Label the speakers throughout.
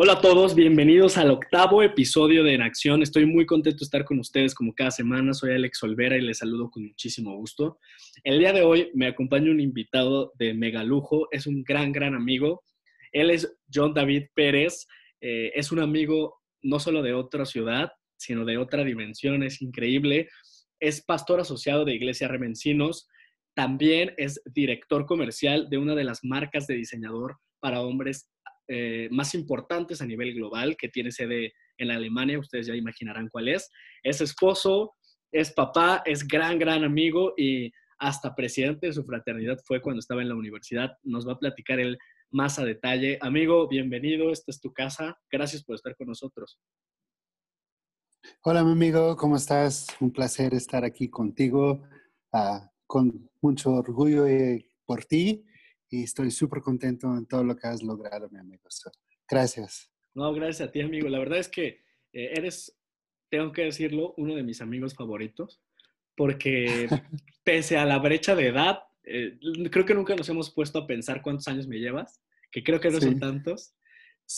Speaker 1: Hola a todos, bienvenidos al octavo episodio de En Acción. Estoy muy contento de estar con ustedes como cada semana. Soy Alex Olvera y les saludo con muchísimo gusto. El día de hoy me acompaña un invitado de megalujo, es un gran, gran amigo. Él es John David Pérez, eh, es un amigo no solo de otra ciudad, sino de otra dimensión, es increíble. Es pastor asociado de Iglesia Remencinos, también es director comercial de una de las marcas de diseñador para hombres eh, más importantes a nivel global, que tiene sede en Alemania, ustedes ya imaginarán cuál es. Es esposo, es papá, es gran, gran amigo y hasta presidente de su fraternidad fue cuando estaba en la universidad. Nos va a platicar él más a detalle. Amigo, bienvenido, esta es tu casa. Gracias por estar con nosotros.
Speaker 2: Hola, mi amigo, ¿cómo estás? Un placer estar aquí contigo, uh, con mucho orgullo eh, por ti y estoy súper contento en todo lo que has logrado, mi amigo. gracias.
Speaker 1: No, gracias a ti, amigo. La verdad es que eh, eres, tengo que decirlo, uno de mis amigos favoritos, porque pese a la brecha de edad, eh, creo que nunca nos hemos puesto a pensar cuántos años me llevas, que creo que no son tantos.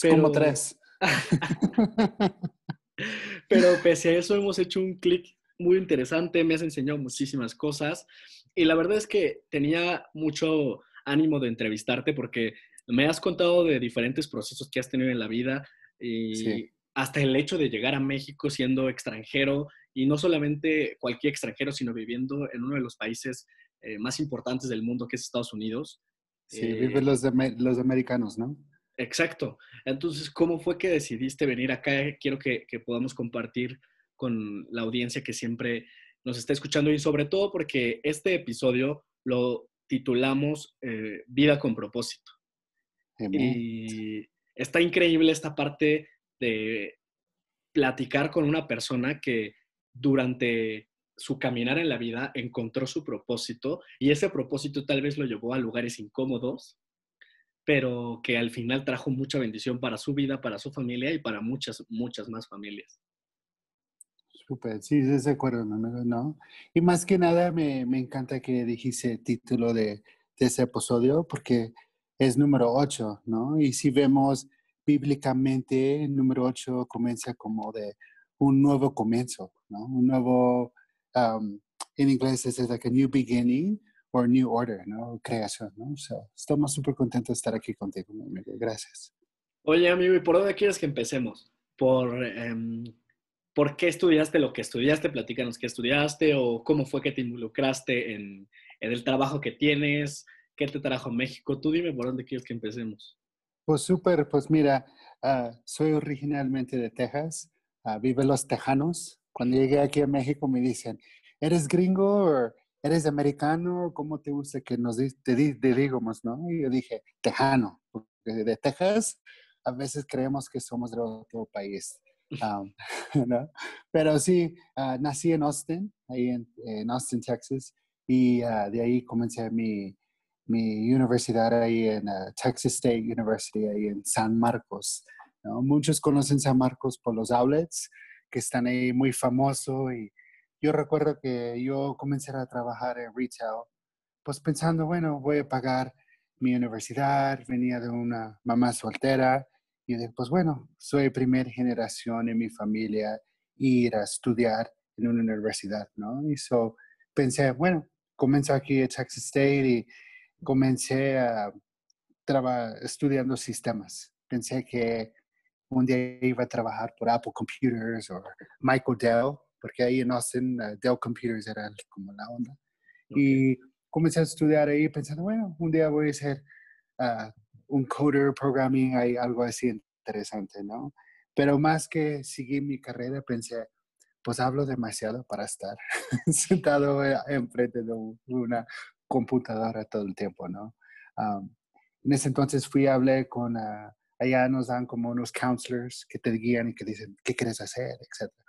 Speaker 2: Como tres.
Speaker 1: pero pese a eso hemos hecho un clic muy interesante, me has enseñado muchísimas cosas y la verdad es que tenía mucho ánimo de entrevistarte porque me has contado de diferentes procesos que has tenido en la vida y hasta el hecho de llegar a México siendo extranjero y no solamente cualquier extranjero, sino viviendo en uno de los países eh, más importantes del mundo que es Estados Unidos.
Speaker 2: Sí, eh, viven los, los americanos, ¿no?
Speaker 1: Exacto. Entonces, ¿cómo fue que decidiste venir acá? Quiero que, que podamos compartir con la audiencia que siempre nos está escuchando y sobre todo porque este episodio lo titulamos eh, Vida con propósito. Y está increíble esta parte de platicar con una persona que durante su caminar en la vida encontró su propósito y ese propósito tal vez lo llevó a lugares incómodos, pero que al final trajo mucha bendición para su vida, para su familia y para muchas, muchas más familias.
Speaker 2: Súper, sí, de acuerdo, ¿no? Y más que nada me, me encanta que dijiste el título de, de, ese episodio porque es número 8, ¿no? Y si vemos bíblicamente, el número 8 comienza como de un nuevo comienzo, ¿no? Un nuevo, um, en inglés es like a new beginning or new order, ¿no? Creación, ¿no? So, estamos súper contentos de estar aquí contigo, mi amigo. Gracias.
Speaker 1: Oye, amigo, ¿y por dónde quieres que empecemos? ¿Por um, ¿Por qué estudiaste lo que estudiaste? Platícanos qué estudiaste o cómo fue que te involucraste en, el trabajo que tienes, qué te trajo a México. Tú dime por dónde quieres que empecemos.
Speaker 2: Pues súper, pues mira, ah, soy originalmente de Texas, uh, viven los tejanos. Cuando llegué aquí a México me dicen, ¿eres gringo o eres americano? ¿Cómo te gusta que nos te, digamos, no? Y yo dije, tejano, porque de Texas a veces creemos que somos de otro país. ¿no? Pero sí, ah, nací en Austin, ahí en, Austin, Texas, y ah, de ahí comencé mi, mi universidad ahí en ah, Texas State University, ahí en San Marcos. ¿no? Muchos conocen San Marcos por los outlets, que están ahí muy famosos, y yo recuerdo que yo comencé a trabajar en retail, pues pensando, bueno, voy a pagar mi universidad, venía de una mamá soltera, y después, bueno, soy primera generación en mi familia ir a estudiar en una universidad, ¿no? Y so pensé, bueno, comencé aquí en Texas State y comencé a trabajar estudiando sistemas. Pensé que un día iba a trabajar por Apple Computers o Michael Dell, porque ahí en Austin uh, Dell Computers era como la onda. Y comencé a estudiar ahí pensando, bueno, un día voy a ser uh, un coder, programming, hay algo así interesante, ¿no? Pero más que seguir mi carrera, pensé, pues hablo demasiado para estar sentado eh, enfrente de una computadora todo el tiempo, ¿no? en ese entonces fui, hablé con, uh, allá nos dan como unos counselors que te guían y que dicen, ¿qué quieres hacer? Etcétera.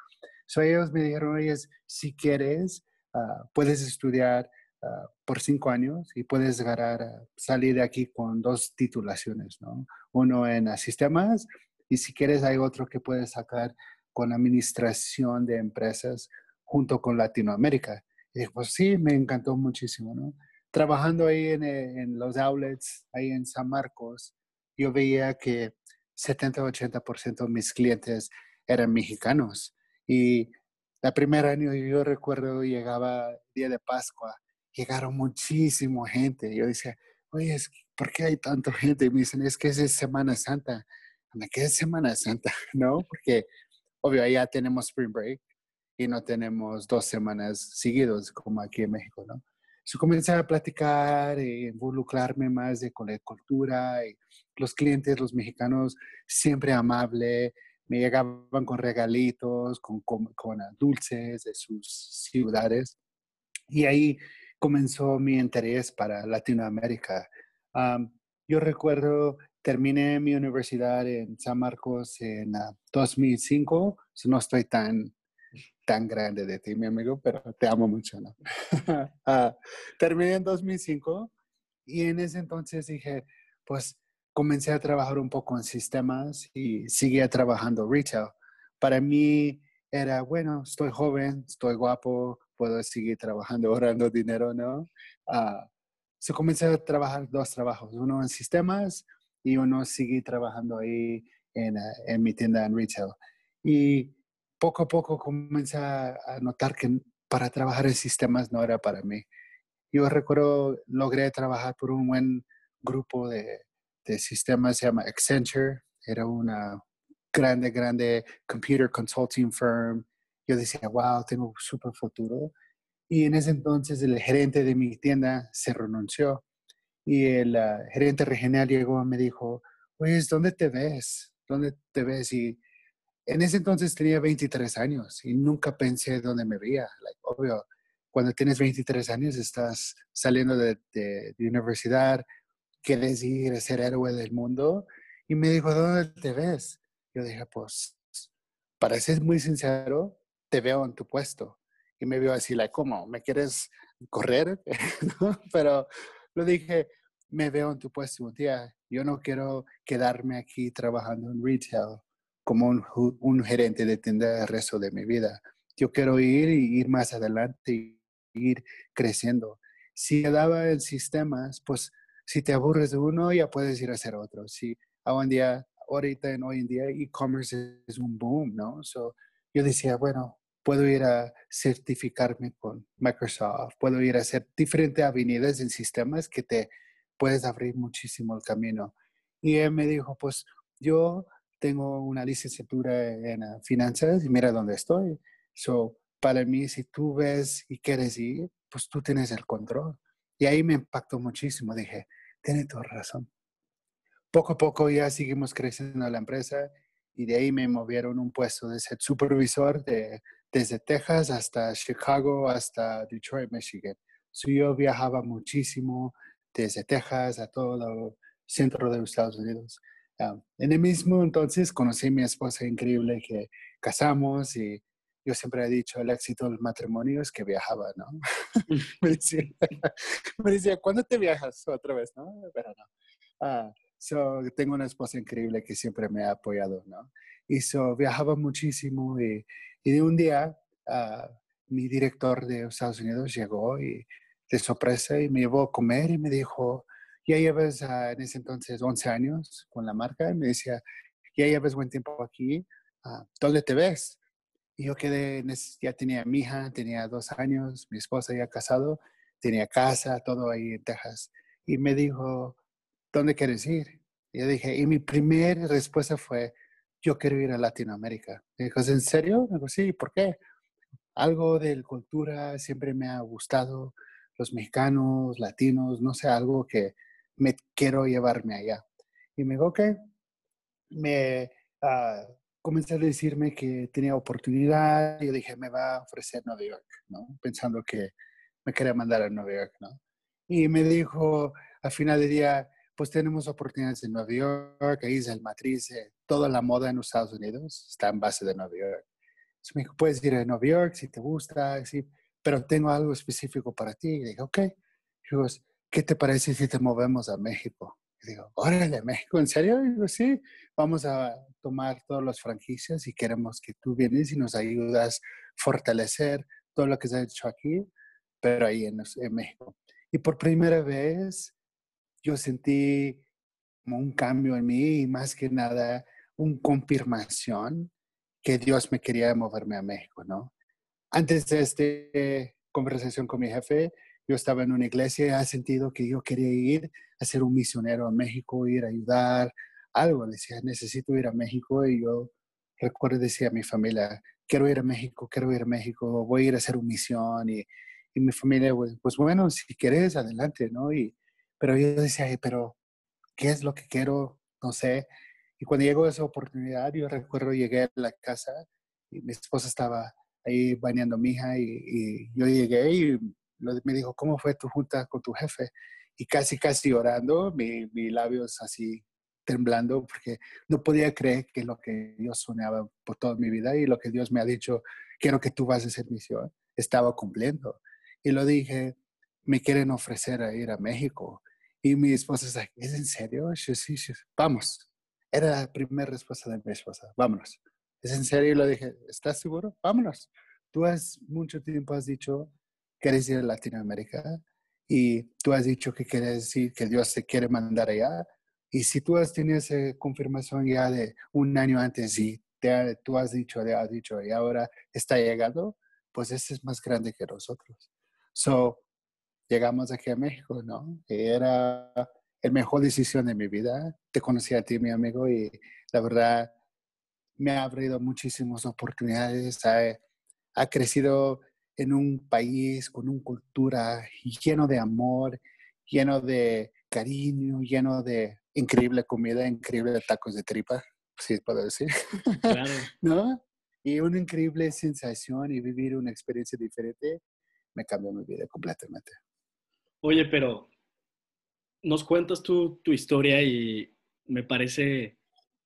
Speaker 2: So ellos me dijeron, oye, si quieres, uh, puedes estudiar Ah, por cinco años y puedes ganar, salir de aquí con dos titulaciones, ¿no? Uno en sistemas y si quieres hay otro que puedes sacar con administración de empresas junto con Latinoamérica. Y pues sí, me encantó muchísimo, ¿no? Trabajando ahí en, en los outlets, ahí en San Marcos, yo veía que 70-80% de mis clientes eran mexicanos. Y el primer año yo recuerdo llegaba día de Pascua, llegaron muchísima gente. Yo decía, oye, ¿por qué hay tanta gente? Y me dicen, es que es Semana Santa. ¿Qué es Semana Santa? ¿No? Porque, obvio, allá tenemos Spring Break y no tenemos dos semanas seguidos como aquí en México, ¿no? Yo comencé a platicar e involucrarme más de, con la cultura y los clientes, los mexicanos, siempre amables, me llegaban con regalitos, con, con, dulces de sus ciudades. Y ahí comenzó mi interés para Latinoamérica. yo recuerdo, terminé mi universidad en San Marcos en 2005, ah, no estoy tan tan grande de ti, mi amigo, pero te amo mucho, ¿no? Ah, terminé en 2005 y en ese entonces dije, pues comencé a trabajar un poco en sistemas y seguía trabajando retail. Para mí era, bueno, estoy joven, estoy guapo, puedo seguir trabajando, ahorrando dinero, ¿no? Uh, so comencé a trabajar dos trabajos, uno en sistemas y uno seguí trabajando ahí en, ah, en mi tienda en retail. Y poco a poco comencé a, notar que para trabajar en sistemas no era para mí. Yo recuerdo, logré trabajar por un buen grupo de, de sistemas, se llama Accenture, era una grande, grande computer consulting firm. Yo decía, wow, tengo un super futuro. Y en ese entonces el gerente de mi tienda se renunció y el ah, gerente regional llegó y me dijo, pues, ¿dónde te ves? ¿Dónde te ves? Y en ese entonces tenía 23 años y nunca pensé dónde me veía. obvio, cuando tienes 23 años estás saliendo de, de, universidad, quieres ir a ser héroe del mundo. Y me dijo, ¿dónde te ves? Yo dije, pues, para ser muy sincero, te veo en tu puesto. Y me vio así, like, ¿cómo? ¿Me quieres correr? Pero lo dije, me veo en tu puesto un día. Yo no quiero quedarme aquí trabajando en retail como un, gerente de tienda el resto de mi vida. Yo quiero ir y ir más adelante y ir creciendo. Si daba el sistemas, pues si te aburres de uno, ya puedes ir a hacer otro. Si hoy en día, ahorita en hoy en día, e-commerce es un boom, ¿no? So, yo decía, bueno, puedo ir a certificarme con Microsoft, puedo ir a hacer diferentes avenidas en sistemas que te puedes abrir muchísimo el camino. Y él me dijo, pues yo tengo una licenciatura en ah, finanzas y mira dónde estoy. So, para mí, si tú ves y quieres ir, pues tú tienes el control. Y ahí me impactó muchísimo. Dije, tiene toda razón. Poco a poco ya seguimos creciendo la empresa y de ahí me movieron un puesto de ser supervisor de, desde Texas hasta Chicago, hasta Detroit, Michigan. So, yo viajaba muchísimo desde Texas a todo el centro de los Estados Unidos en el mismo entonces conocí a mi esposa increíble que casamos y yo siempre he dicho el éxito del matrimonio es que viajaba, ¿no? me, decía, me, decía, ¿cuándo te viajas otra vez, no? Pero no. Ah, so, tengo una esposa increíble que siempre me ha apoyado, ¿no? Y so, viajaba muchísimo y, y de un día uh, mi director de Estados Unidos llegó y de sorpresa y me llevó a comer y me dijo, ya llevas ah, en ese entonces 11 años con la marca y me decía, ya llevas buen tiempo aquí, uh, ¿dónde te ves? Y yo quedé, ya tenía mi hija, tenía dos años, mi esposa ya casado, tenía casa, todo ahí en Texas. Y me dijo, ¿dónde quieres ir? Y yo dije, y mi primera respuesta fue, yo quiero ir a Latinoamérica. Y dijo, ¿en serio? Me dijo, sí, ¿por qué? Algo de cultura siempre me ha gustado, los mexicanos, latinos, no sé, algo que, me quiero llevarme allá. Y me dijo, ok, me uh, comencé a decirme que tenía oportunidad. Yo dije, me va a ofrecer Nueva York, ¿no? Pensando que me quería mandar a Nueva York, ¿no? Y me dijo, al final del día, pues tenemos oportunidades en Nueva York, ahí es el matriz, toda la moda en los Estados Unidos está en base de Nueva York. Entonces me dijo, puedes ir a Nueva York si te gusta, sí, pero tengo algo específico para ti. Y dije, ok. Y digo, ¿qué te parece si te movemos a México? Y digo, órale, México, ¿en serio? Y digo, sí, vamos a tomar todas las franquicias y queremos que tú vienes y nos ayudas a fortalecer todo lo que se ha hecho aquí, pero ahí en, en México. Y por primera vez yo sentí un cambio en mí y más que nada una confirmación que Dios me quería moverme a México, ¿no? Antes de esta conversación con mi jefe, yo estaba en una iglesia y ha sentido que yo quería ir a ser un misionero a México, ir a ayudar, algo. Decía, necesito ir a México y yo recuerdo decía a mi familia, quiero ir a México, quiero ir a México, voy a ir a hacer una misión y, y mi familia, pues, pues, bueno, si quieres, adelante, ¿no? Y, pero yo decía, pero ¿qué es lo que quiero? No sé. Y cuando llegó esa oportunidad, yo recuerdo llegué a la casa y mi esposa estaba ahí bañando a mi hija y, y yo llegué y me dijo, ¿cómo fue tu junta con tu jefe? Y casi, casi orando, mis mi labios así temblando porque no podía creer que lo que Dios soñaba por toda mi vida y lo que Dios me ha dicho, quiero que tú vas a hacer misión, estaba cumpliendo. Y lo dije, me quieren ofrecer a ir a México. Y mi esposa dice, ¿es en serio? Sí, sí, sí, vamos. Era la primera respuesta de mi esposa, vámonos. ¿Es en serio? Y lo dije, ¿estás seguro? Vámonos. Tú has mucho tiempo has dicho quieres ir a Latinoamérica y tú has dicho que quieres decir que Dios te quiere mandar allá. Y si tú has tenido esa confirmación ya de un año antes y te, tú has dicho, te has dicho y ahora está llegando, pues ese es más grande que nosotros. So, llegamos aquí a México, ¿no? Y era la mejor decisión de mi vida. Te conocí a ti, mi amigo, y la verdad me ha abrido muchísimas oportunidades. Ha, ha crecido en un país con una cultura lleno de amor, lleno de cariño, lleno de increíble comida, increíble tacos de tripa, si puedo decir. Claro. ¿No? Y una increíble sensación y vivir una experiencia diferente me cambió mi vida completamente.
Speaker 1: Oye, pero nos cuentas tú tu historia y me parece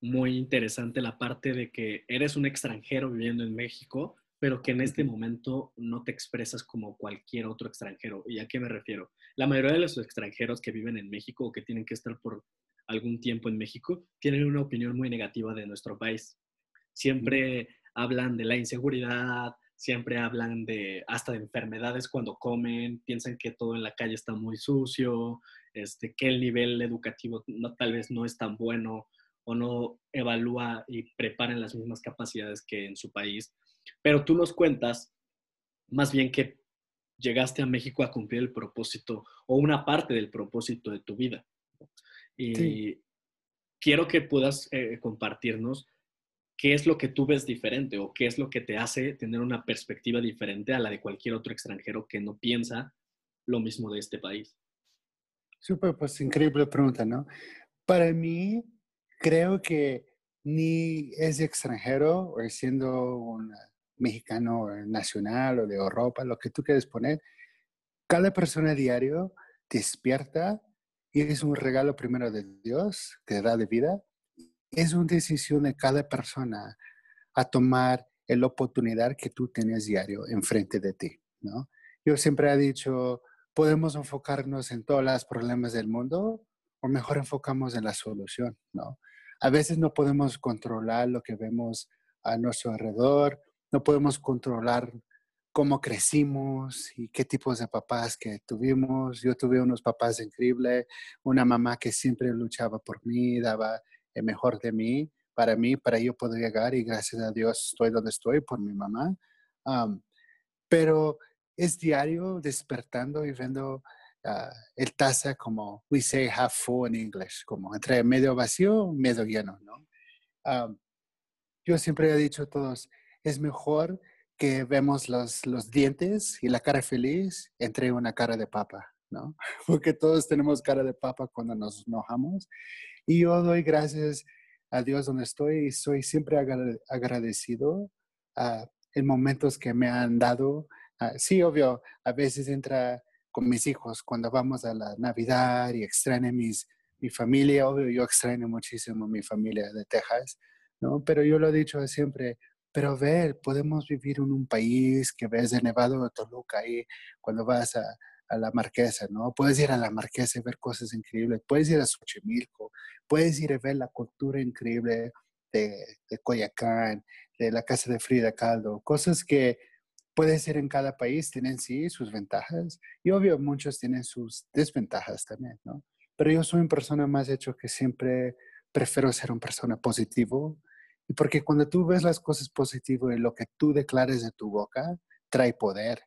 Speaker 1: muy interesante la parte de que eres un extranjero viviendo en México pero que en este momento no te expresas como cualquier otro extranjero. ¿Y a qué me refiero? La mayoría de los extranjeros que viven en México o que tienen que estar por algún tiempo en México tienen una opinión muy negativa de nuestro país. Siempre hablan de la inseguridad, siempre hablan de hasta de enfermedades cuando comen, piensan que todo en la calle está muy sucio, este, que el nivel educativo no, tal vez no es tan bueno o no evalúa y prepara las mismas capacidades que en su país. Pero tú nos cuentas más bien que llegaste a México a cumplir el propósito o una parte del propósito de tu vida. Y quiero que puedas eh, compartirnos qué es lo que tú ves diferente o qué es lo que te hace tener una perspectiva diferente a la de cualquier otro extranjero que no piensa lo mismo de este país.
Speaker 2: Súper, pues increíble pregunta, ¿no? Para mí, creo que ni es extranjero o siendo una mexicano nacional o de Europa, lo que tú quieres poner, cada persona diario despierta y es un regalo primero de Dios que da de vida. Es una decisión de cada persona a tomar la oportunidad que tú tienes diario enfrente de ti, ¿no? Yo siempre he dicho, podemos enfocarnos en todos los problemas del mundo o mejor enfocamos en la solución, ¿no? A veces no podemos controlar lo que vemos a nuestro alrededor no podemos controlar cómo crecimos y qué tipos de papás que tuvimos. Yo tuve unos papás increíbles, una mamá que siempre luchaba por mí, daba el mejor de mí, para mí, para yo poder llegar y gracias a Dios estoy donde estoy por mi mamá. pero es diario despertando y viendo ah, el taza como we say half full en inglés, como entre medio vacío, medio lleno, ¿no? yo siempre he dicho a todos, es mejor que vemos los, los dientes y la cara feliz entre una cara de papa, ¿no? Porque todos tenemos cara de papa cuando nos enojamos. Y yo doy gracias a Dios donde estoy y soy siempre agradecido a en momentos que me han dado. Ah, sí, obvio, a veces entra con mis hijos cuando vamos a la Navidad y extraño mis, mi familia, obvio, yo extraño muchísimo mi familia de Texas, ¿no? Pero yo lo he dicho siempre, pero ver, podemos vivir en un país que ves de Nevado de Toluca ahí cuando vas a, a, la Marquesa, ¿no? Puedes ir a la Marquesa y ver cosas increíbles, puedes ir a Xochimilco, puedes ir a ver la cultura increíble de, de Coyacán, de la casa de Frida Caldo, cosas que puede ser en cada país, tienen sí sus ventajas y obvio muchos tienen sus desventajas también, ¿no? pero yo soy una persona más hecho que siempre prefiero ser una persona positivo. Y porque cuando tú ves las cosas positivas y lo que tú declares de tu boca, trae poder.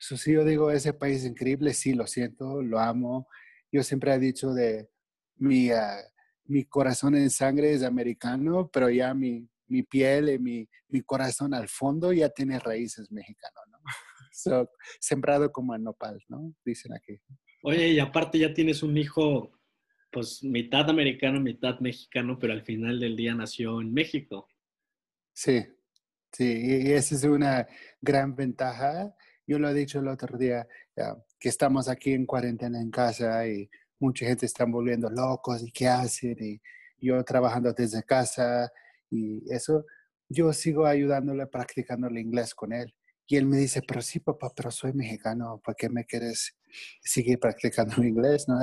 Speaker 2: Eso sí, yo digo, ese país es increíble, sí, lo siento, lo amo. Yo siempre he dicho de mi, ah, mi corazón en sangre es americano, pero ya mi, mi piel y mi, mi, corazón al fondo ya tiene raíces mexicanas, ¿no? sembrado como en nopal, ¿no? Dicen aquí.
Speaker 1: Oye, y aparte ya tienes un hijo, pues mitad americano, mitad mexicano, pero al final del día nació en México.
Speaker 2: Sí, sí, y esa es una gran ventaja. Yo lo he dicho el otro día, que estamos aquí en cuarentena en casa y mucha gente está volviendo locos y qué hacen y yo trabajando desde casa y eso, yo sigo ayudándole practicando el inglés con él. Y él me dice, pero sí, papá, pero soy mexicano, ¿para qué me quieres seguir practicando inglés? ¿No?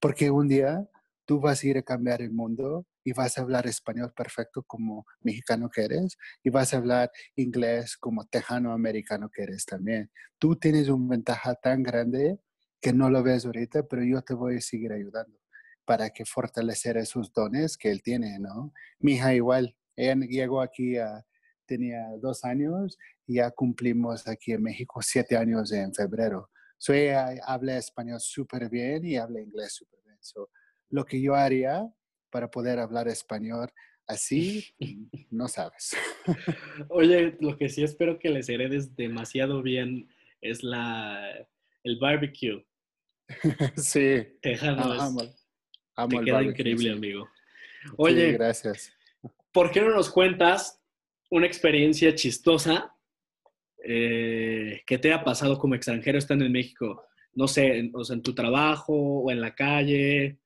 Speaker 2: Porque un día tú vas a ir a cambiar el mundo y vas a hablar español perfecto como mexicano que eres y vas a hablar inglés como tejano americano que eres también. Tú tienes una ventaja tan grande que no lo ves ahorita, pero yo te voy a seguir ayudando para que fortalecer esos dones que él tiene, ¿no? Mi hija igual, ella llegó aquí a tenía dos años y ya cumplimos aquí en México siete años en febrero. So ella habla español súper bien y habla inglés súper bien. So, lo que yo haría para poder hablar español así, no sabes.
Speaker 1: Oye, lo que sí espero que les heredes demasiado bien es la, el barbecue.
Speaker 2: Sí.
Speaker 1: Tejano amo, te queda increíble, amigo.
Speaker 2: Oye, gracias.
Speaker 1: ¿Por qué no nos cuentas una experiencia chistosa eh, que te ha pasado como extranjero estando en México? No sé, en, o sea, en tu trabajo o en la calle.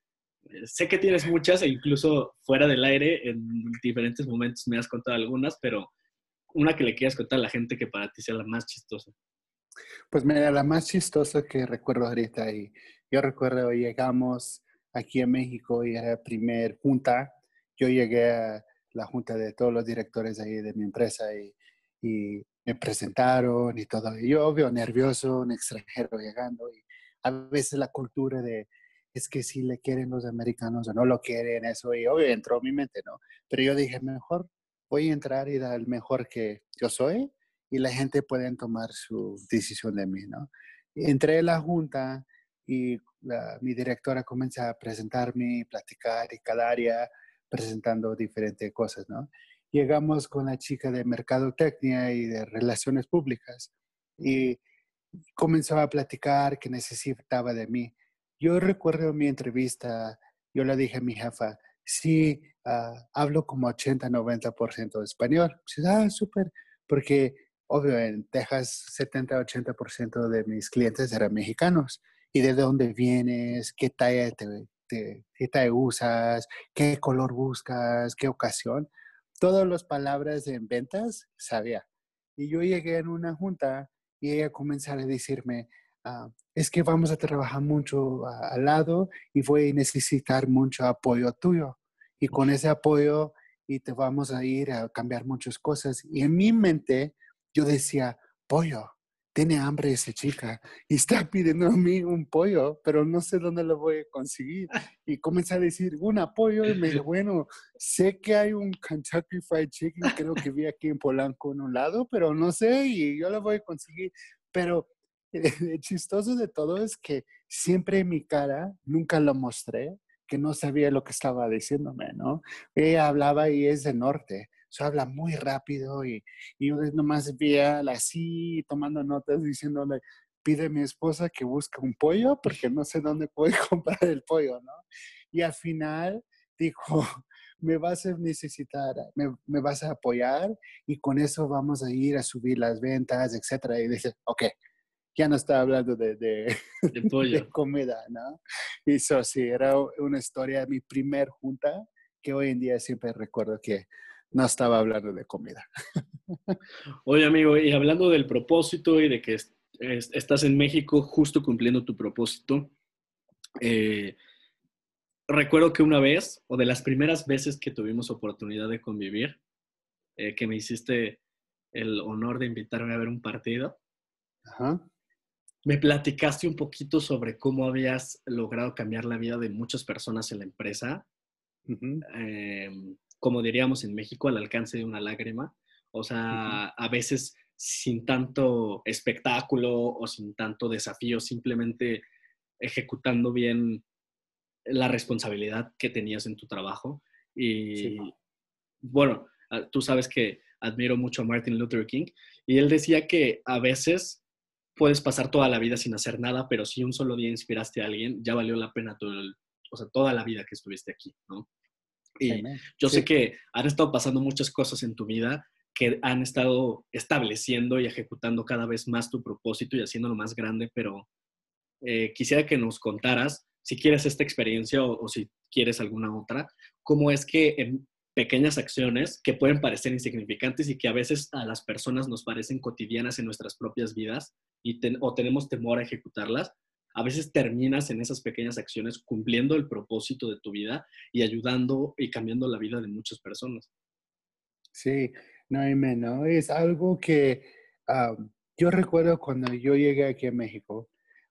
Speaker 1: Sé que tienes muchas e incluso fuera del aire, en diferentes momentos me has contado algunas, pero una que le quieras contar a la gente que para ti sea la más chistosa.
Speaker 2: Pues mira, la más chistosa que recuerdo ahorita, y yo recuerdo llegamos aquí a México y era la primer junta, yo llegué a la junta de todos los directores ahí de mi empresa y, me presentaron y todo. Y yo, obvio, nervioso, un extranjero llegando. Y a veces la cultura de, es que si le quieren los americanos o no lo quieren, eso. Y obvio, entró en mi mente, ¿no? Pero yo dije, mejor voy a entrar y dar el mejor que yo soy y la gente puede tomar su decisión de mí, ¿no? Entré a la junta y mi directora comienza a presentarme, platicar y cada área presentando diferentes cosas, ¿no? Llegamos con la chica de mercadotecnia y de relaciones públicas y comenzó a platicar que necesitaba de mí. Yo recuerdo mi entrevista, yo le dije a mi jefa, sí, ah, hablo como 80-90% de español. Dice, ah, súper, porque obvio, en Texas 70-80% de mis clientes eran mexicanos. ¿Y de dónde vienes? ¿Qué talla te, qué te usas, qué color buscas, qué ocasión. Todas las palabras en ventas sabía. Y yo llegué en una junta y ella comenzó a decirme, ah, es que vamos a trabajar mucho al lado y voy a necesitar mucho apoyo tuyo. Y con ese apoyo y te vamos a ir a cambiar muchas cosas. Y en mi mente yo decía, pollo, tiene hambre esa chica y está pidiendo a mí un pollo, pero no sé dónde lo voy a conseguir. Y comencé a decir, un pollo, y me dijo, bueno, sé que hay un Kentucky Fried Chicken, creo que vi aquí en Polanco en un lado, pero no sé, y yo lo voy a conseguir. Pero el chistoso de todo es que siempre en mi cara, nunca lo mostré, que no sabía lo que estaba diciéndome, ¿no? Ella hablaba y es de norte habla muy rápido y, y yo nomás veía así tomando notas diciéndole, pide a mi esposa que busque un pollo porque no sé dónde puede comprar el pollo, ¿no? Y al final dijo, me vas a necesitar, me, me, vas a apoyar y con eso vamos a ir a subir las ventas, etcétera. Y dice, ok, ya no está hablando de, de, de comida, ¿no? Y eso sí, era una historia, mi primer junta, que hoy en día siempre recuerdo que no estaba hablando de comida.
Speaker 1: Oye, amigo, y hablando del propósito y de que estás en México justo cumpliendo tu propósito, eh, recuerdo que una vez, o de las primeras veces que tuvimos oportunidad de convivir, eh, que me hiciste el honor de invitarme a ver un partido. Me platicaste un poquito sobre cómo habías logrado cambiar la vida de muchas personas en la empresa, em, como diríamos en México, al alcance de una lágrima. O sea, a veces sin tanto espectáculo o sin tanto desafío, simplemente ejecutando bien la responsabilidad que tenías en tu trabajo. Y bueno, ah, tú sabes que admiro mucho a Martin Luther King y él decía que a veces puedes pasar toda la vida sin hacer nada, pero si un solo día inspiraste a alguien, ya valió la pena todo o sea, toda la vida que estuviste aquí, ¿no? Y yo sé que han estado pasando muchas cosas en tu vida que han estado estableciendo y ejecutando cada vez más tu propósito y haciéndolo más grande, pero eh, quisiera que nos contaras, si quieres esta experiencia o, si quieres alguna otra, cómo es que en pequeñas acciones que pueden parecer insignificantes y que a veces a las personas nos parecen cotidianas en nuestras propias vidas y o tenemos temor a ejecutarlas, a veces terminas en esas pequeñas acciones cumpliendo el propósito de tu vida y ayudando y cambiando la vida de muchas personas.
Speaker 2: Sí, no, ¿no? Es algo que yo recuerdo cuando yo llegué aquí a México,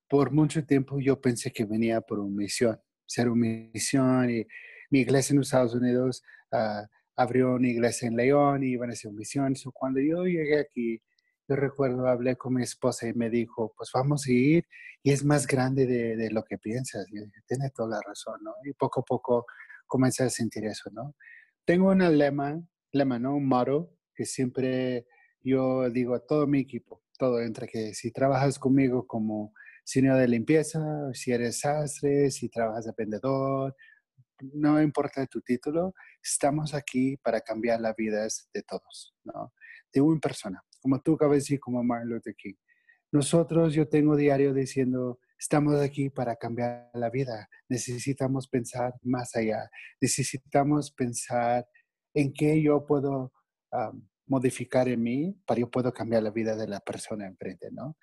Speaker 2: por mucho tiempo yo pensé que venía por una misión, ser una misión y mi iglesia en los Estados Unidos ah, abrió una iglesia en León y iban a hacer misión. Cuando yo llegué aquí, yo recuerdo, hablé con mi esposa y me dijo, pues vamos a ir y es más grande de, lo que piensas. Y tiene toda la razón, ¿no? Y poco a poco comencé a sentir eso, ¿no? Tengo un lema, lema, ¿no? Un motto que siempre yo digo a todo mi equipo, todo, entre que si trabajas conmigo como senior de limpieza, si eres sastre, si trabajas de vendedor, no importa tu título, estamos aquí para cambiar las vidas de todos, ¿no? De una persona, como tú acabas de decir, como Martin Luther King. Nosotros, yo tengo diario diciendo, estamos aquí para cambiar la vida. Necesitamos pensar más allá. Necesitamos pensar en qué yo puedo modificar en mí para yo puedo cambiar la vida de la persona enfrente, ¿no?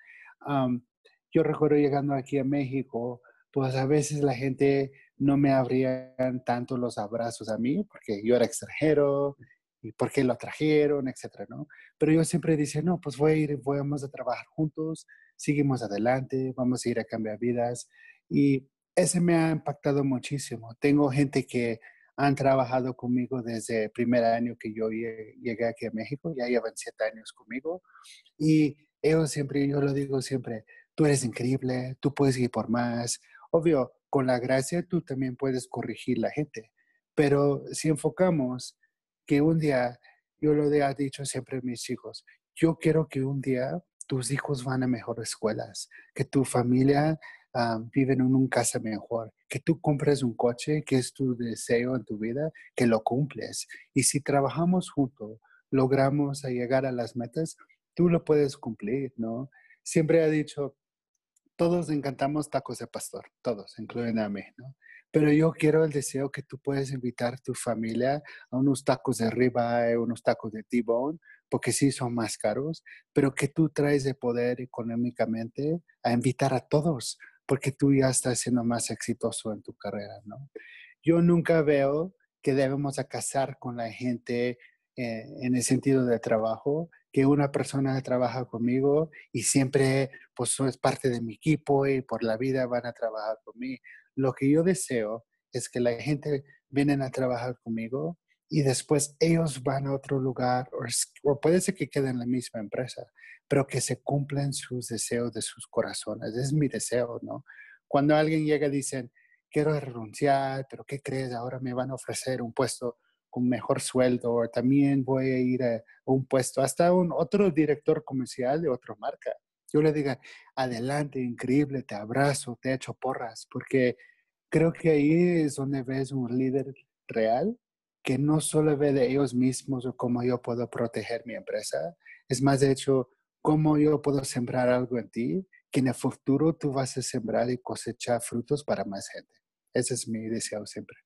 Speaker 2: yo recuerdo llegando aquí a México, pues a veces la gente no me abrían tanto los abrazos a mí porque yo era extranjero y por qué lo trajeron, etcétera, ¿no? Pero yo siempre decía, no, pues voy a ir, vamos a trabajar juntos, seguimos adelante, vamos a ir a cambiar vidas. Y ese me ha impactado muchísimo. Tengo gente que han trabajado conmigo desde el primer año que yo llegué aquí a México, ya llevan siete años conmigo. Y ellos siempre, yo lo digo siempre, tú eres increíble, tú puedes ir por más. Obvio, con la gracia tú también puedes corregir la gente, pero si enfocamos que un día, yo lo he dicho siempre a mis hijos, yo quiero que un día tus hijos van a mejores escuelas, que tu familia Ah, viven en una casa mejor, que tú compres un coche, que es tu deseo en tu vida, que lo cumples. Y si trabajamos juntos, logramos llegar a las metas, tú lo puedes cumplir, ¿no? Siempre he dicho, todos encantamos tacos de pastor, todos, incluyen a mí, ¿no? Pero yo quiero el deseo que tú puedes invitar a tu familia a unos tacos de ribeye, unos tacos de T-bone, porque sí son más caros, pero que tú traes de poder económicamente a invitar a todos porque tú ya estás siendo más exitoso en tu carrera, ¿no? Yo nunca veo que debemos casar con la gente eh, en el sentido de trabajo, que una persona trabaja conmigo y siempre pues es parte de mi equipo y por la vida van a trabajar conmigo. Lo que yo deseo es que la gente vienen a trabajar conmigo y después ellos van a otro lugar o, puede ser que queden en la misma empresa, pero que se cumplen sus deseos de sus corazones. Es mi deseo, ¿no? Cuando alguien llega dicen, quiero renunciar, pero ¿qué crees? Ahora me van a ofrecer un puesto con mejor sueldo o también voy a ir a un puesto, hasta un otro director comercial de otra marca. Yo le diga, adelante, increíble, te abrazo, te echo porras, porque creo que ahí es donde ves un líder real que no solo ve de ellos mismos o cómo yo puedo proteger mi empresa, es más de hecho cómo yo puedo sembrar algo en ti que en el futuro tú vas a sembrar y cosechar frutos para más gente. Ese es mi deseo siempre.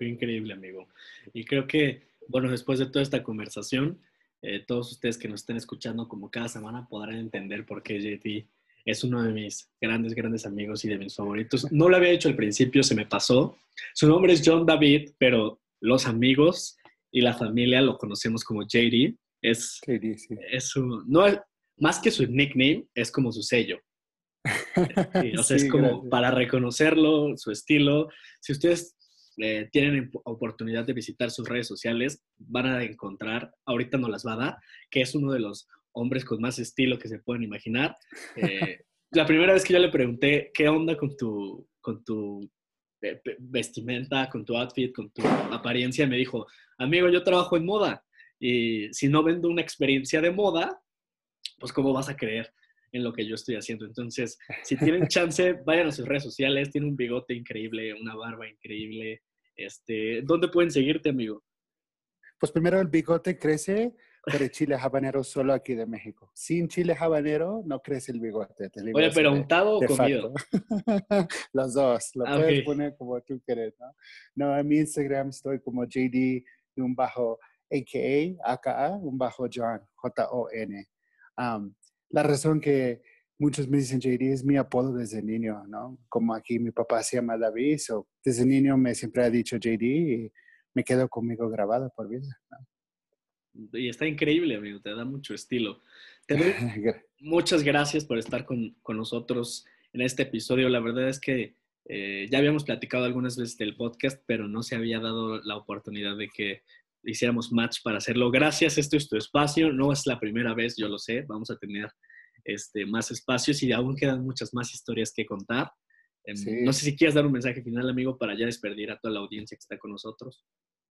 Speaker 1: Increíble, amigo. Y creo que, bueno, después de toda esta conversación, eh, todos ustedes que nos estén escuchando como cada semana podrán entender por qué JT es uno de mis grandes, grandes amigos y de mis favoritos. No lo había dicho al principio, se me pasó. Su nombre es John David, pero los amigos y la familia lo conocemos como JD. Es, es su, no más que su nickname, es como su sello. o sea, es como para reconocerlo, su estilo. Si ustedes eh, tienen oportunidad de visitar sus redes sociales, van a encontrar, ahorita no las va a dar, que es uno de los hombres con más estilo que se pueden imaginar. Eh, la primera vez que yo le pregunté, ¿qué onda con tu, con tu eh, vestimenta, con tu outfit, con tu apariencia? Me dijo, amigo, yo trabajo en moda y si no vendo una experiencia de moda, pues ¿cómo vas a creer en lo que yo estoy haciendo? Entonces, si tienen chance, vayan a sus redes sociales, tiene un bigote increíble, una barba increíble. Este, ¿Dónde pueden seguirte, amigo?
Speaker 2: Pues primero el bigote crece por el chile habanero solo aquí de México. Sin chile habanero no crece el bigote.
Speaker 1: Oye, pero untado o comido.
Speaker 2: Los dos, lo ah, puedes poner como tú quieres, ¿no? No, en mi Instagram estoy como JD y un bajo AKA, AKA, un bajo John, J-O-N. la razón que muchos me dicen JD es mi apodo desde niño, ¿no? Como aquí mi papá se llama David, so desde niño me siempre ha dicho JD y me quedo conmigo grabado por vida.
Speaker 1: Y está increíble, amigo, te da mucho estilo. Te doy muchas gracias por estar con, con, nosotros en este episodio. La verdad es que eh, ya habíamos platicado algunas veces del podcast, pero no se había dado la oportunidad de que hiciéramos match para hacerlo. Gracias, esto es tu espacio. No es la primera vez, yo lo sé. Vamos a tener este, más espacios y aún quedan muchas más historias que contar. Em, no sé si quieres dar un mensaje final, amigo, para ya despedir a toda la audiencia que está con nosotros.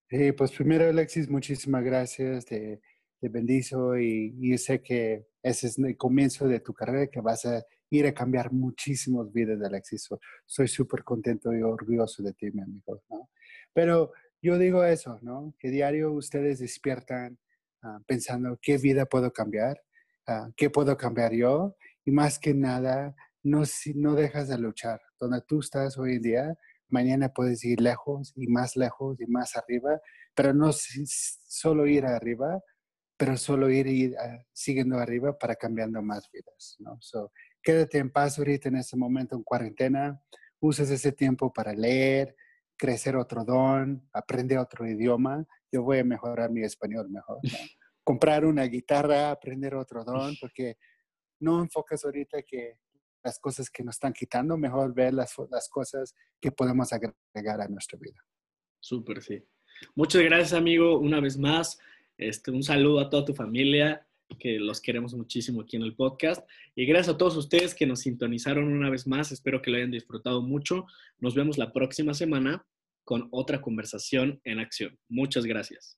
Speaker 2: Eh, pues primero, Alexis, muchísimas gracias. Te, te bendizo y, sé que ese es el comienzo de tu carrera, que vas a ir a cambiar muchísimas vidas, Alexis. soy súper contento y orgulloso de ti, mi amigo. ¿no? Pero yo digo eso, ¿no? Que diario ustedes despiertan ah, pensando qué vida puedo cambiar, uh, qué puedo cambiar yo y más que nada, no, no dejas de luchar. Donde tú estás hoy en día, mañana puedes ir lejos y más lejos y más arriba, pero no solo ir arriba, pero solo ir, ir ah, siguiendo arriba para cambiando más vidas, ¿no? So, quédate en paz ahorita en este momento en cuarentena, usas ese tiempo para leer, crecer otro don, aprender otro idioma. Yo voy a mejorar mi español mejor. Comprar una guitarra, aprender otro don, porque no enfocas ahorita que las cosas que nos están quitando, mejor ver las, las cosas que podemos agregar a nuestra vida.
Speaker 1: Súper, sí. Muchas gracias, amigo, una vez más. Este, un saludo a toda tu familia, que los queremos muchísimo aquí en el podcast. Y gracias a todos ustedes que nos sintonizaron una vez más. Espero que lo hayan disfrutado mucho. Nos vemos la próxima semana con otra conversación en acción. Muchas gracias.